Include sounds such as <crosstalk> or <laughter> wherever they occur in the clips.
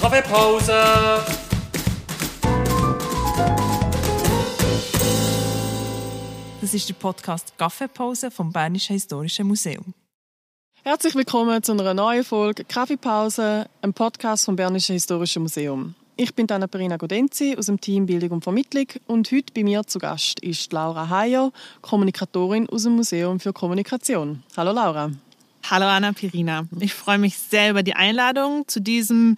Kaffeepause! Das ist der Podcast Kaffeepause vom Bernischen Historischen Museum. Herzlich willkommen zu einer neuen Folge Kaffeepause, einem Podcast vom Bernischen Historischen Museum. Ich bin Anna Perina Godenzi aus dem Team Bildung und Vermittlung und heute bei mir zu Gast ist Laura Heyer, Kommunikatorin aus dem Museum für Kommunikation. Hallo Laura. Hallo Anna Pirina. Ich freue mich sehr über die Einladung zu diesem,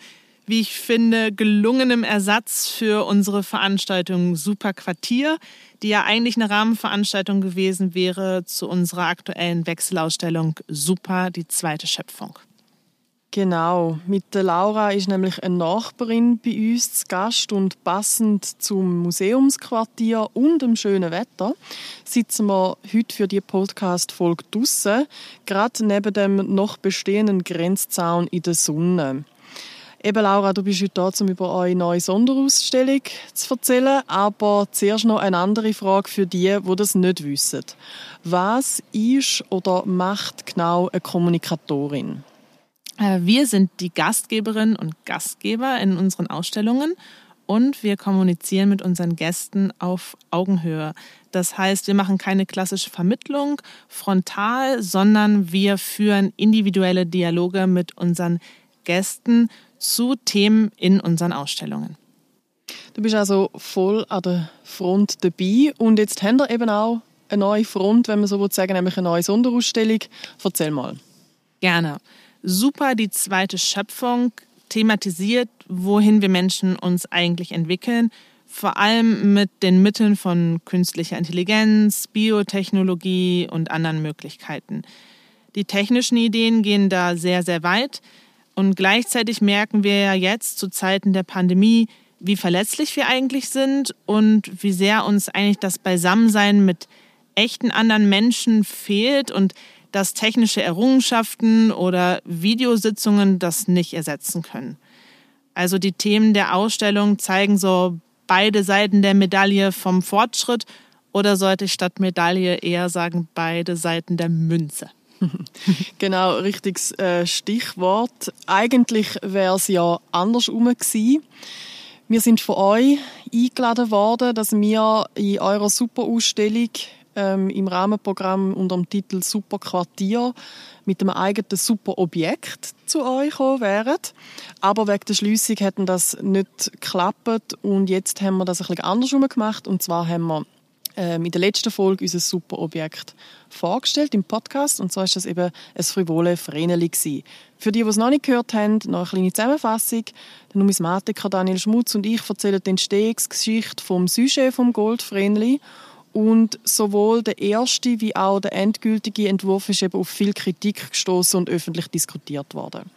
wie ich finde, gelungenem Ersatz für unsere Veranstaltung Super Quartier, die ja eigentlich eine Rahmenveranstaltung gewesen wäre zu unserer aktuellen Wechselausstellung Super, die zweite Schöpfung. Genau, mit der Laura ist nämlich eine Nachbarin bei uns zu Gast und passend zum Museumsquartier und dem schönen Wetter sitzen wir heute für die Podcast-Folge draussen, gerade neben dem noch bestehenden Grenzzaun in der Sonne. Eben, Laura, du bist heute da, um über eure neue Sonderausstellung zu erzählen. Aber zuerst noch eine andere Frage für die, die das nicht wissen. Was ist oder macht genau eine Kommunikatorin? Äh, wir sind die Gastgeberinnen und Gastgeber in unseren Ausstellungen und wir kommunizieren mit unseren Gästen auf Augenhöhe. Das heißt, wir machen keine klassische Vermittlung frontal, sondern wir führen individuelle Dialoge mit unseren Gästen zu Themen in unseren Ausstellungen. Du bist also voll an der Front dabei und jetzt haben wir eben auch eine neue Front, wenn man so sagen, nämlich eine neue Sonderausstellung. Erzähl mal. Gerne super die zweite Schöpfung thematisiert, wohin wir Menschen uns eigentlich entwickeln, vor allem mit den Mitteln von künstlicher Intelligenz, Biotechnologie und anderen Möglichkeiten. Die technischen Ideen gehen da sehr, sehr weit und gleichzeitig merken wir ja jetzt zu Zeiten der Pandemie, wie verletzlich wir eigentlich sind und wie sehr uns eigentlich das Beisammensein mit echten anderen Menschen fehlt und dass technische Errungenschaften oder Videositzungen das nicht ersetzen können. Also die Themen der Ausstellung zeigen so beide Seiten der Medaille vom Fortschritt oder sollte ich statt Medaille eher sagen beide Seiten der Münze. <laughs> genau, richtiges äh, Stichwort. Eigentlich wäre es ja andersrum gewesen. Wir sind von euch eingeladen worden, dass wir in eurer Superausstellung ähm, im Rahmenprogramm unter dem Titel Super Quartier mit einem eigenen super Objekt zu euch gekommen wären. Aber wegen der Schliessung hätten das nicht geklappt und jetzt haben wir das ein bisschen andersrum gemacht und zwar haben wir in der letzten Folge unser super Objekt vorgestellt im Podcast und zwar ist das eben ein frivole Vreneli. Für die, die es noch nicht gehört haben, noch eine kleine Zusammenfassung. Der Numismatiker Daniel Schmutz und ich erzählen die Entstehungsgeschichte vom Sujet vom Goldvreneli und sowohl der erste wie auch der endgültige Entwurf ist eben auf viel Kritik gestoßen und öffentlich diskutiert worden.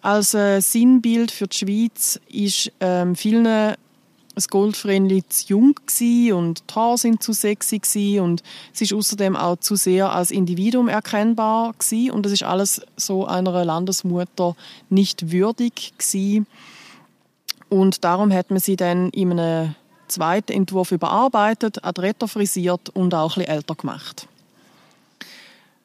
Als äh, Sinnbild für die Schweiz ist ähm, vielen das Goldvrenli zu jung und die Haare sind zu sexy gewesen und es ist außerdem auch zu sehr als Individuum erkennbar gewesen und das ist alles so einer Landesmutter nicht würdig gewesen. und darum hat man sie dann in einem zweiten Entwurf überarbeitet, adretter frisiert und auch ein bisschen älter gemacht.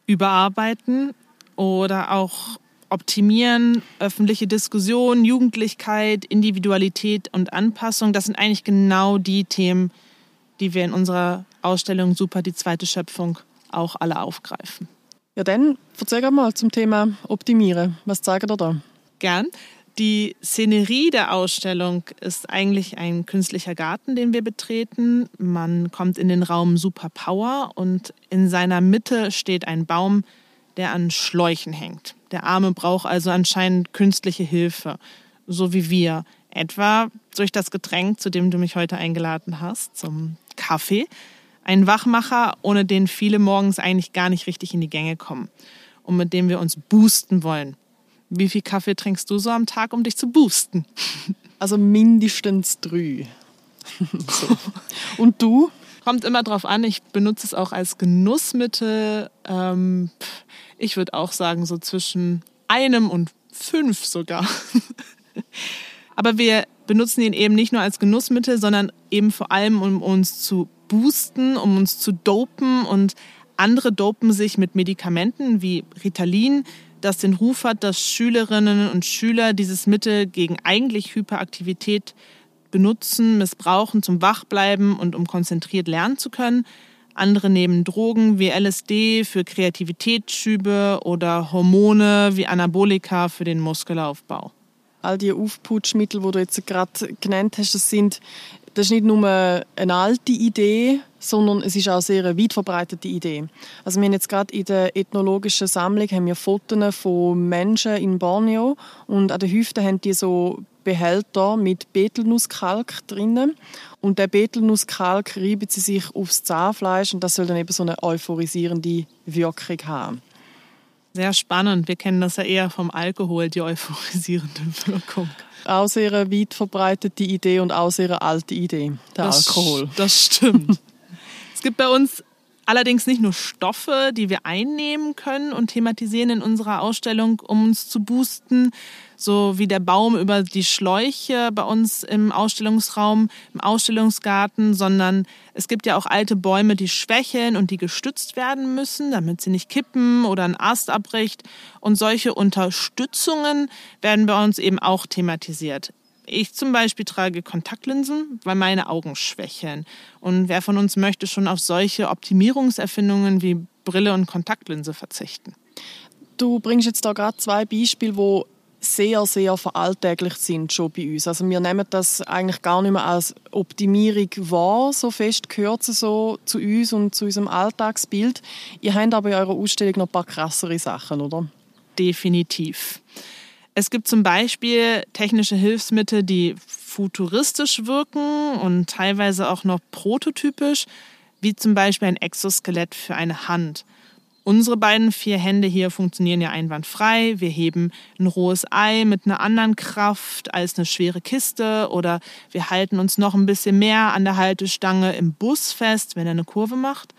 Überarbeiten oder auch optimieren, öffentliche Diskussion, Jugendlichkeit, Individualität und Anpassung, das sind eigentlich genau die Themen, die wir in unserer Ausstellung Super die zweite Schöpfung auch alle aufgreifen. Ja, dann erzähl mal zum Thema Optimieren. Was zeigen ihr da? Gern. Die Szenerie der Ausstellung ist eigentlich ein künstlicher Garten, den wir betreten. Man kommt in den Raum Super Power und in seiner Mitte steht ein Baum, der an Schläuchen hängt. Der Arme braucht also anscheinend künstliche Hilfe, so wie wir. Etwa durch das Getränk, zu dem du mich heute eingeladen hast, zum Kaffee. Ein Wachmacher, ohne den viele morgens eigentlich gar nicht richtig in die Gänge kommen und mit dem wir uns boosten wollen. Wie viel Kaffee trinkst du so am Tag, um dich zu boosten? Also mindestens drei. so. <laughs> Und du? Kommt immer drauf an. Ich benutze es auch als Genussmittel. Ähm, ich würde auch sagen, so zwischen einem und fünf sogar. <laughs> Aber wir benutzen ihn eben nicht nur als Genussmittel, sondern eben vor allem, um uns zu boosten, um uns zu dopen. Und andere dopen sich mit Medikamenten wie Ritalin, das den Ruf hat, dass Schülerinnen und Schüler dieses Mittel gegen eigentlich Hyperaktivität benutzen, missbrauchen zum Wachbleiben und um konzentriert lernen zu können. Andere nehmen Drogen wie LSD für Kreativitätsschübe oder Hormone wie Anabolika für den Muskelaufbau. All die Aufputschmittel, die du jetzt gerade genannt hast, das sind das ist nicht nur eine alte Idee, sondern es ist auch eine sehr weit verbreitete Idee. Also wir haben jetzt gerade in der ethnologischen Sammlung haben wir Fotos von Menschen in Borneo und an den Hüften haben die so Behälter mit Betelnusskalk drinnen und der Betelnusskalk reibt sie sich aufs Zahnfleisch und das soll dann eben so eine euphorisierende Wirkung haben. Sehr spannend. Wir kennen das ja eher vom Alkohol, die euphorisierende <laughs> Wirkung. Auch sehr weit verbreitete Idee und auch sehr alte Idee, der das, Alkohol. Das stimmt. <laughs> es gibt bei uns allerdings nicht nur Stoffe, die wir einnehmen können und thematisieren in unserer Ausstellung, um uns zu boosten, so wie der Baum über die Schläuche bei uns im Ausstellungsraum, im Ausstellungsgarten, sondern es gibt ja auch alte Bäume, die schwächeln und die gestützt werden müssen, damit sie nicht kippen oder ein Ast abbricht. Und solche Unterstützungen werden bei uns eben auch thematisiert. Ich zum Beispiel trage Kontaktlinsen, weil meine Augen schwächeln. Und wer von uns möchte schon auf solche Optimierungserfindungen wie Brille und Kontaktlinse verzichten? Du bringst jetzt da gerade zwei Beispiele, wo sehr, sehr veralltäglich sind schon bei uns. Also wir nehmen das eigentlich gar nicht mehr als Optimierung wahr, so fest gehört es so zu uns und zu unserem Alltagsbild. Ihr habt aber in eurer Ausstellung noch ein paar krassere Sachen, oder? Definitiv. Es gibt zum Beispiel technische Hilfsmittel, die futuristisch wirken und teilweise auch noch prototypisch, wie zum Beispiel ein Exoskelett für eine Hand. Unsere beiden vier Hände hier funktionieren ja einwandfrei. Wir heben ein rohes Ei mit einer anderen Kraft als eine schwere Kiste oder wir halten uns noch ein bisschen mehr an der Haltestange im Bus fest, wenn er eine Kurve macht.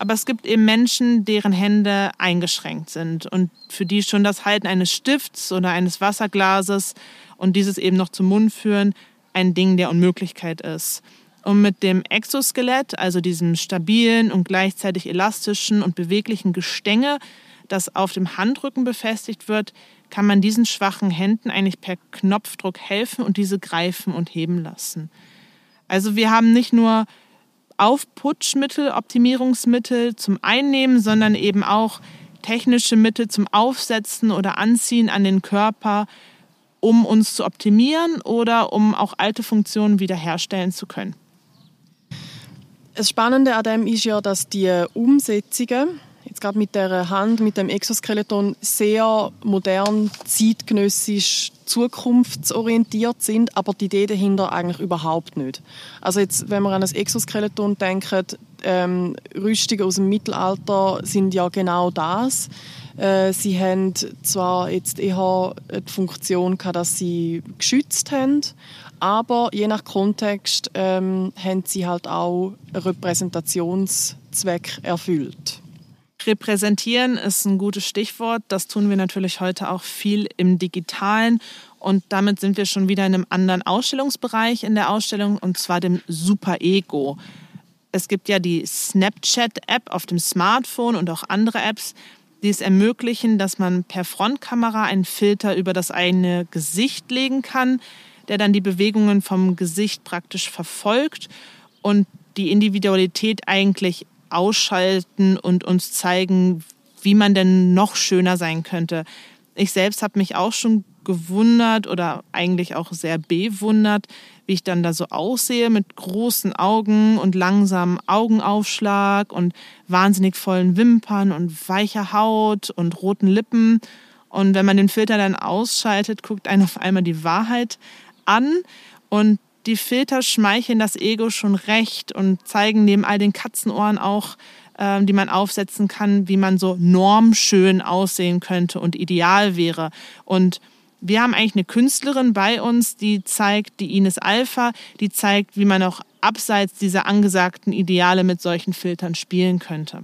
Aber es gibt eben Menschen, deren Hände eingeschränkt sind und für die schon das Halten eines Stifts oder eines Wasserglases und dieses eben noch zum Mund führen ein Ding der Unmöglichkeit ist. Und mit dem Exoskelett, also diesem stabilen und gleichzeitig elastischen und beweglichen Gestänge, das auf dem Handrücken befestigt wird, kann man diesen schwachen Händen eigentlich per Knopfdruck helfen und diese greifen und heben lassen. Also wir haben nicht nur Aufputschmittel, Optimierungsmittel zum Einnehmen, sondern eben auch technische Mittel zum Aufsetzen oder Anziehen an den Körper, um uns zu optimieren oder um auch alte Funktionen wiederherstellen zu können. Das Spannende an dem ist ja, dass die Umsetzungen jetzt gerade mit der Hand, mit dem Exoskeleton sehr modern, zeitgenössisch, zukunftsorientiert sind, aber die Idee dahinter eigentlich überhaupt nicht. Also jetzt, wenn man an das Exoskeleton denkt, ähm, Rüstungen aus dem Mittelalter sind ja genau das. Äh, sie haben zwar jetzt eher die Funktion gehabt, dass sie geschützt haben, aber je nach Kontext ähm, haben sie halt auch einen Repräsentationszweck erfüllt. Repräsentieren ist ein gutes Stichwort. Das tun wir natürlich heute auch viel im Digitalen. Und damit sind wir schon wieder in einem anderen Ausstellungsbereich in der Ausstellung, und zwar dem Super-Ego. Es gibt ja die Snapchat-App auf dem Smartphone und auch andere Apps, die es ermöglichen, dass man per Frontkamera einen Filter über das eigene Gesicht legen kann, der dann die Bewegungen vom Gesicht praktisch verfolgt und die Individualität eigentlich ausschalten und uns zeigen, wie man denn noch schöner sein könnte. Ich selbst habe mich auch schon gewundert oder eigentlich auch sehr bewundert, wie ich dann da so aussehe mit großen Augen und langsamem Augenaufschlag und wahnsinnig vollen Wimpern und weicher Haut und roten Lippen. Und wenn man den Filter dann ausschaltet, guckt einen auf einmal die Wahrheit an und die Filter schmeicheln das Ego schon recht und zeigen neben all den Katzenohren auch, äh, die man aufsetzen kann, wie man so normschön aussehen könnte und ideal wäre. Und wir haben eigentlich eine Künstlerin bei uns, die zeigt, die Ines Alpha, die zeigt, wie man auch abseits dieser angesagten Ideale mit solchen Filtern spielen könnte.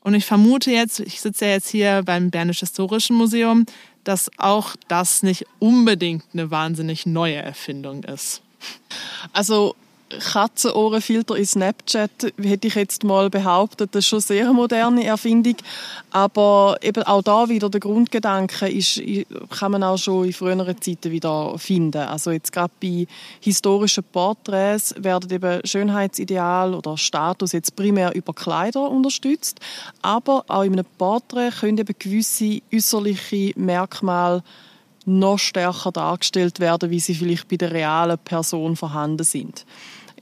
Und ich vermute jetzt, ich sitze ja jetzt hier beim Bernisch Historischen Museum, dass auch das nicht unbedingt eine wahnsinnig neue Erfindung ist. Also Katzenohrenfilter in Snapchat, hätte ich jetzt mal behauptet, das ist schon sehr moderne Erfindung. Aber eben auch da wieder der Grundgedanke ist, kann man auch schon in früheren Zeiten wieder finden. Also jetzt gerade bei historischen Porträts werden eben Schönheitsideal oder Status jetzt primär über Kleider unterstützt. Aber auch in einem Porträt können eben gewisse äußerliche Merkmale noch stärker dargestellt werden, wie sie vielleicht bei der realen Person vorhanden sind.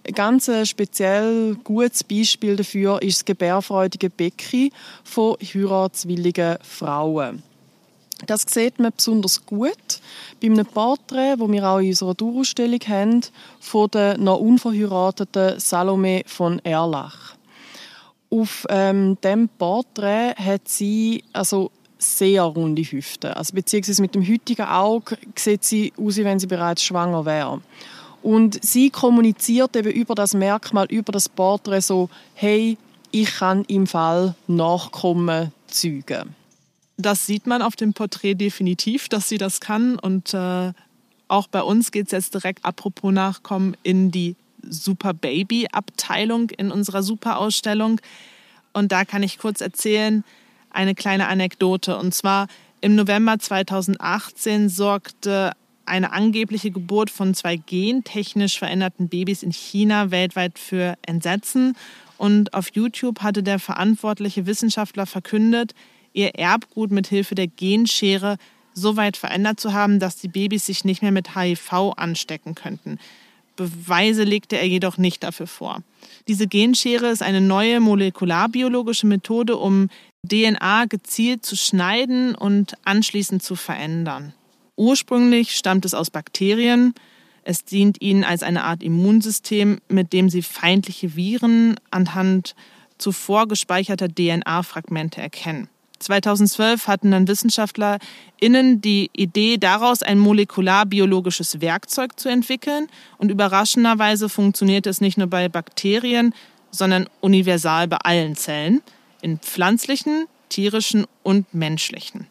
Ein ganz speziell gutes Beispiel dafür ist das gebärfreudige Becken von heiratswilligen Frauen. Das sieht man besonders gut bei einem Porträt, wo wir auch in unserer Dauerausstellung haben, von der noch unverheirateten Salome von Erlach. Auf ähm, dem Porträt hat sie also sehr runde Hüften. Also beziehungsweise mit dem heutigen Auge sieht sie aus, wie wenn sie bereits schwanger wäre. Und sie kommuniziert eben über das Merkmal, über das Porträt so, hey, ich kann im Fall Nachkommen zeugen. Das sieht man auf dem Porträt definitiv, dass sie das kann. Und äh, auch bei uns geht es jetzt direkt, apropos Nachkommen, in die Super Baby Abteilung in unserer Super Ausstellung. Und da kann ich kurz erzählen, eine kleine Anekdote. Und zwar im November 2018 sorgte eine angebliche Geburt von zwei gentechnisch veränderten Babys in China weltweit für Entsetzen. Und auf YouTube hatte der verantwortliche Wissenschaftler verkündet, ihr Erbgut mit Hilfe der Genschere so weit verändert zu haben, dass die Babys sich nicht mehr mit HIV anstecken könnten. Beweise legte er jedoch nicht dafür vor. Diese Genschere ist eine neue molekularbiologische Methode, um DNA gezielt zu schneiden und anschließend zu verändern. Ursprünglich stammt es aus Bakterien. Es dient ihnen als eine Art Immunsystem, mit dem sie feindliche Viren anhand zuvor gespeicherter DNA-Fragmente erkennen. 2012 hatten dann WissenschaftlerInnen die Idee, daraus ein molekularbiologisches Werkzeug zu entwickeln. Und überraschenderweise funktioniert es nicht nur bei Bakterien, sondern universal bei allen Zellen, in pflanzlichen, tierischen und menschlichen.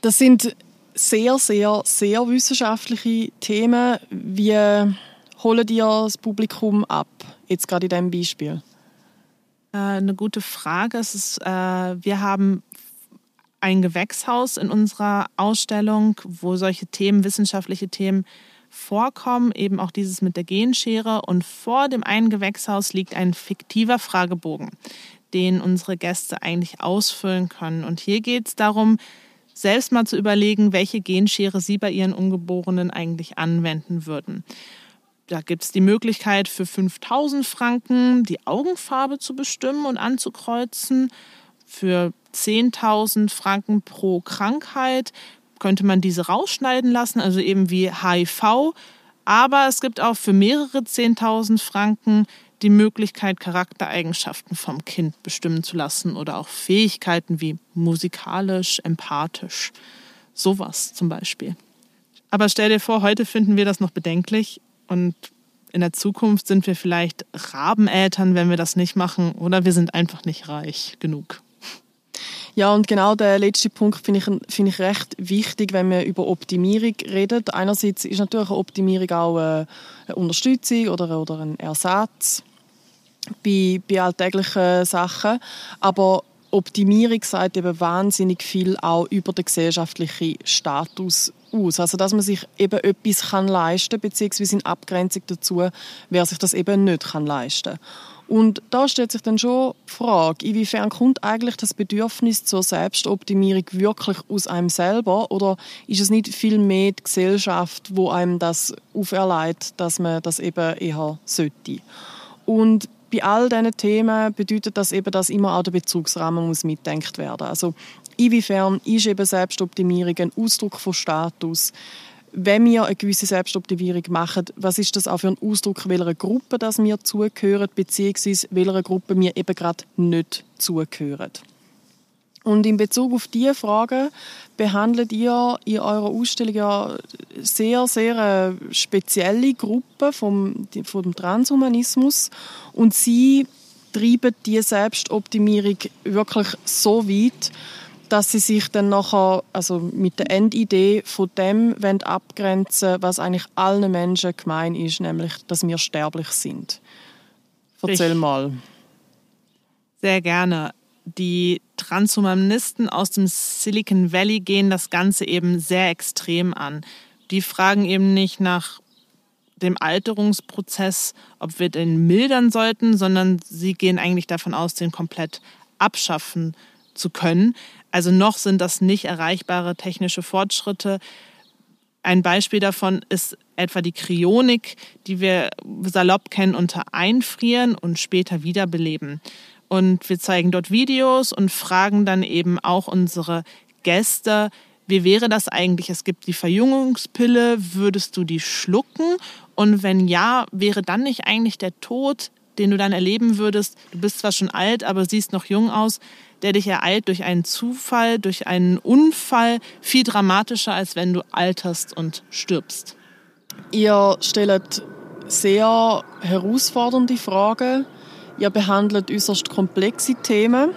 Das sind sehr, sehr, sehr wissenschaftliche Themen. Wie holen die das Publikum ab, jetzt gerade in diesem Beispiel? Äh, eine gute Frage. Es ist, äh, wir haben ein Gewächshaus in unserer Ausstellung, wo solche Themen, wissenschaftliche Themen vorkommen, eben auch dieses mit der Genschere. Und vor dem einen Gewächshaus liegt ein fiktiver Fragebogen, den unsere Gäste eigentlich ausfüllen können. Und hier geht es darum, selbst mal zu überlegen, welche Genschere sie bei ihren Ungeborenen eigentlich anwenden würden. Da gibt es die Möglichkeit für 5000 Franken die Augenfarbe zu bestimmen und anzukreuzen. Für 10.000 Franken pro Krankheit könnte man diese rausschneiden lassen, also eben wie HIV. Aber es gibt auch für mehrere 10.000 Franken die Möglichkeit, Charaktereigenschaften vom Kind bestimmen zu lassen oder auch Fähigkeiten wie musikalisch, empathisch. Sowas zum Beispiel. Aber stell dir vor, heute finden wir das noch bedenklich und in der Zukunft sind wir vielleicht Rabeneltern, wenn wir das nicht machen, oder wir sind einfach nicht reich genug. Ja, und genau der letzte Punkt finde ich, find ich recht wichtig, wenn wir über Optimierung reden. Einerseits ist natürlich eine Optimierung auch eine Unterstützung oder, oder ein Ersatz bei, bei alltäglichen Sachen. Aber Optimierung sagt eben wahnsinnig viel auch über den gesellschaftlichen Status aus. Also, dass man sich eben etwas kann leisten kann, beziehungsweise in Abgrenzung dazu, wer sich das eben nicht kann leisten. Und da stellt sich dann schon die Frage, inwiefern kommt eigentlich das Bedürfnis zur Selbstoptimierung wirklich aus einem selber oder ist es nicht viel mehr die Gesellschaft, wo einem das auferlegt, dass man das eben eher sollte? Und bei all diesen Themen bedeutet das eben, dass immer auch der Bezugsrahmen muss mitdenkt werden. Also inwiefern ist eben Selbstoptimierung ein Ausdruck von Status? wenn wir eine gewisse Selbstoptimierung machen, was ist das auch für ein Ausdruck, welcher Gruppe das wir zugehören, beziehungsweise welcher Gruppe wir eben gerade nicht zugehören. Und in Bezug auf diese Frage behandelt ihr in eurer Ausstellung ja sehr, sehr eine spezielle Gruppe vom, vom Transhumanismus und sie treiben die Selbstoptimierung wirklich so weit, dass sie sich dann nachher also mit der Endidee von dem abgrenzen was eigentlich allen Menschen gemein ist, nämlich, dass wir sterblich sind. Erzähl mal. Sehr gerne. Die Transhumanisten aus dem Silicon Valley gehen das Ganze eben sehr extrem an. Die fragen eben nicht nach dem Alterungsprozess, ob wir den mildern sollten, sondern sie gehen eigentlich davon aus, den komplett abschaffen zu können. Also noch sind das nicht erreichbare technische Fortschritte. Ein Beispiel davon ist etwa die Kryonik, die wir salopp kennen unter Einfrieren und später wiederbeleben. Und wir zeigen dort Videos und fragen dann eben auch unsere Gäste, wie wäre das eigentlich? Es gibt die Verjüngungspille, würdest du die schlucken? Und wenn ja, wäre dann nicht eigentlich der Tod, den du dann erleben würdest, du bist zwar schon alt, aber siehst noch jung aus, der dich ereilt durch einen Zufall, durch einen Unfall, viel dramatischer, als wenn du alterst und stirbst. Ihr stellt sehr herausfordernde Fragen. Ihr behandelt äußerst komplexe Themen.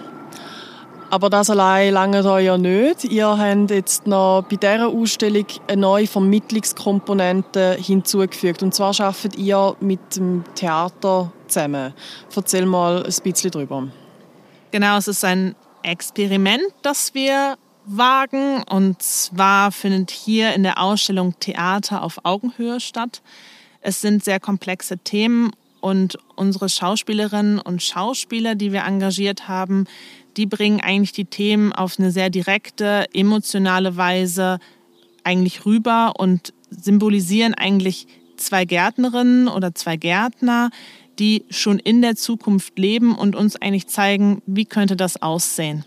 Aber das allein lange da ja nicht. Ihr habt jetzt noch bei dieser Ausstellung eine neue Vermittlungskomponente hinzugefügt. Und zwar arbeitet ihr mit dem Theater zusammen. Erzähl mal ein bisschen darüber. Genau, es ist ein Experiment, das wir wagen. Und zwar findet hier in der Ausstellung Theater auf Augenhöhe statt. Es sind sehr komplexe Themen und unsere Schauspielerinnen und Schauspieler, die wir engagiert haben, die bringen eigentlich die Themen auf eine sehr direkte, emotionale Weise eigentlich rüber und symbolisieren eigentlich zwei Gärtnerinnen oder zwei Gärtner, die schon in der Zukunft leben und uns eigentlich zeigen, wie könnte das aussehen.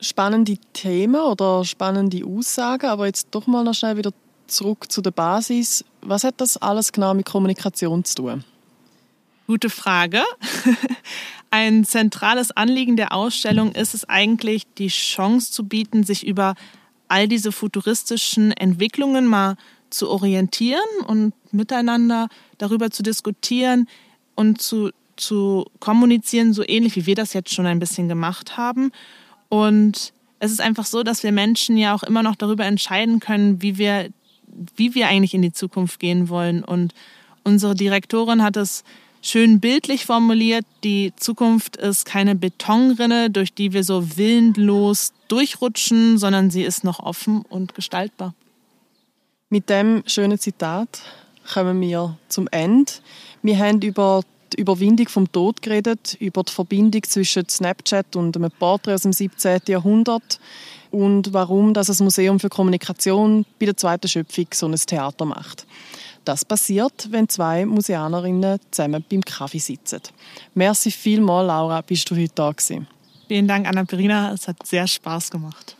Spannende Themen oder spannende Aussagen, aber jetzt doch mal noch schnell wieder zurück zu der Basis. Was hat das alles genau mit Kommunikation zu tun? Gute Frage. <laughs> Ein zentrales Anliegen der Ausstellung ist es eigentlich, die Chance zu bieten, sich über all diese futuristischen Entwicklungen mal zu orientieren und miteinander darüber zu diskutieren, und zu, zu kommunizieren, so ähnlich wie wir das jetzt schon ein bisschen gemacht haben. Und es ist einfach so, dass wir Menschen ja auch immer noch darüber entscheiden können, wie wir, wie wir eigentlich in die Zukunft gehen wollen. Und unsere Direktorin hat es schön bildlich formuliert. Die Zukunft ist keine Betonrinne, durch die wir so willenlos durchrutschen, sondern sie ist noch offen und gestaltbar. Mit dem schönen Zitat kommen wir zum Ende. Wir haben über die Überwindung vom Tod geredet, über die Verbindung zwischen Snapchat und einem Porträt aus dem 17. Jahrhundert und warum das Museum für Kommunikation bei der zweiten Schöpfung so ein Theater macht. Das passiert, wenn zwei Museanerinnen zusammen beim Kaffee sitzen. Merci vielmals, Laura, bist du heute da gewesen. Vielen Dank, Anna-Perina. Es hat sehr Spaß gemacht.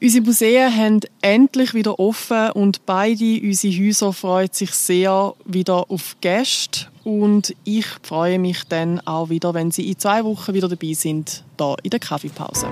Unsere Museen haben endlich wieder offen und beide unsere Häuser freuen sich sehr wieder auf Gäste. Und ich freue mich dann auch wieder, wenn Sie in zwei Wochen wieder dabei sind, da in der Kaffeepause.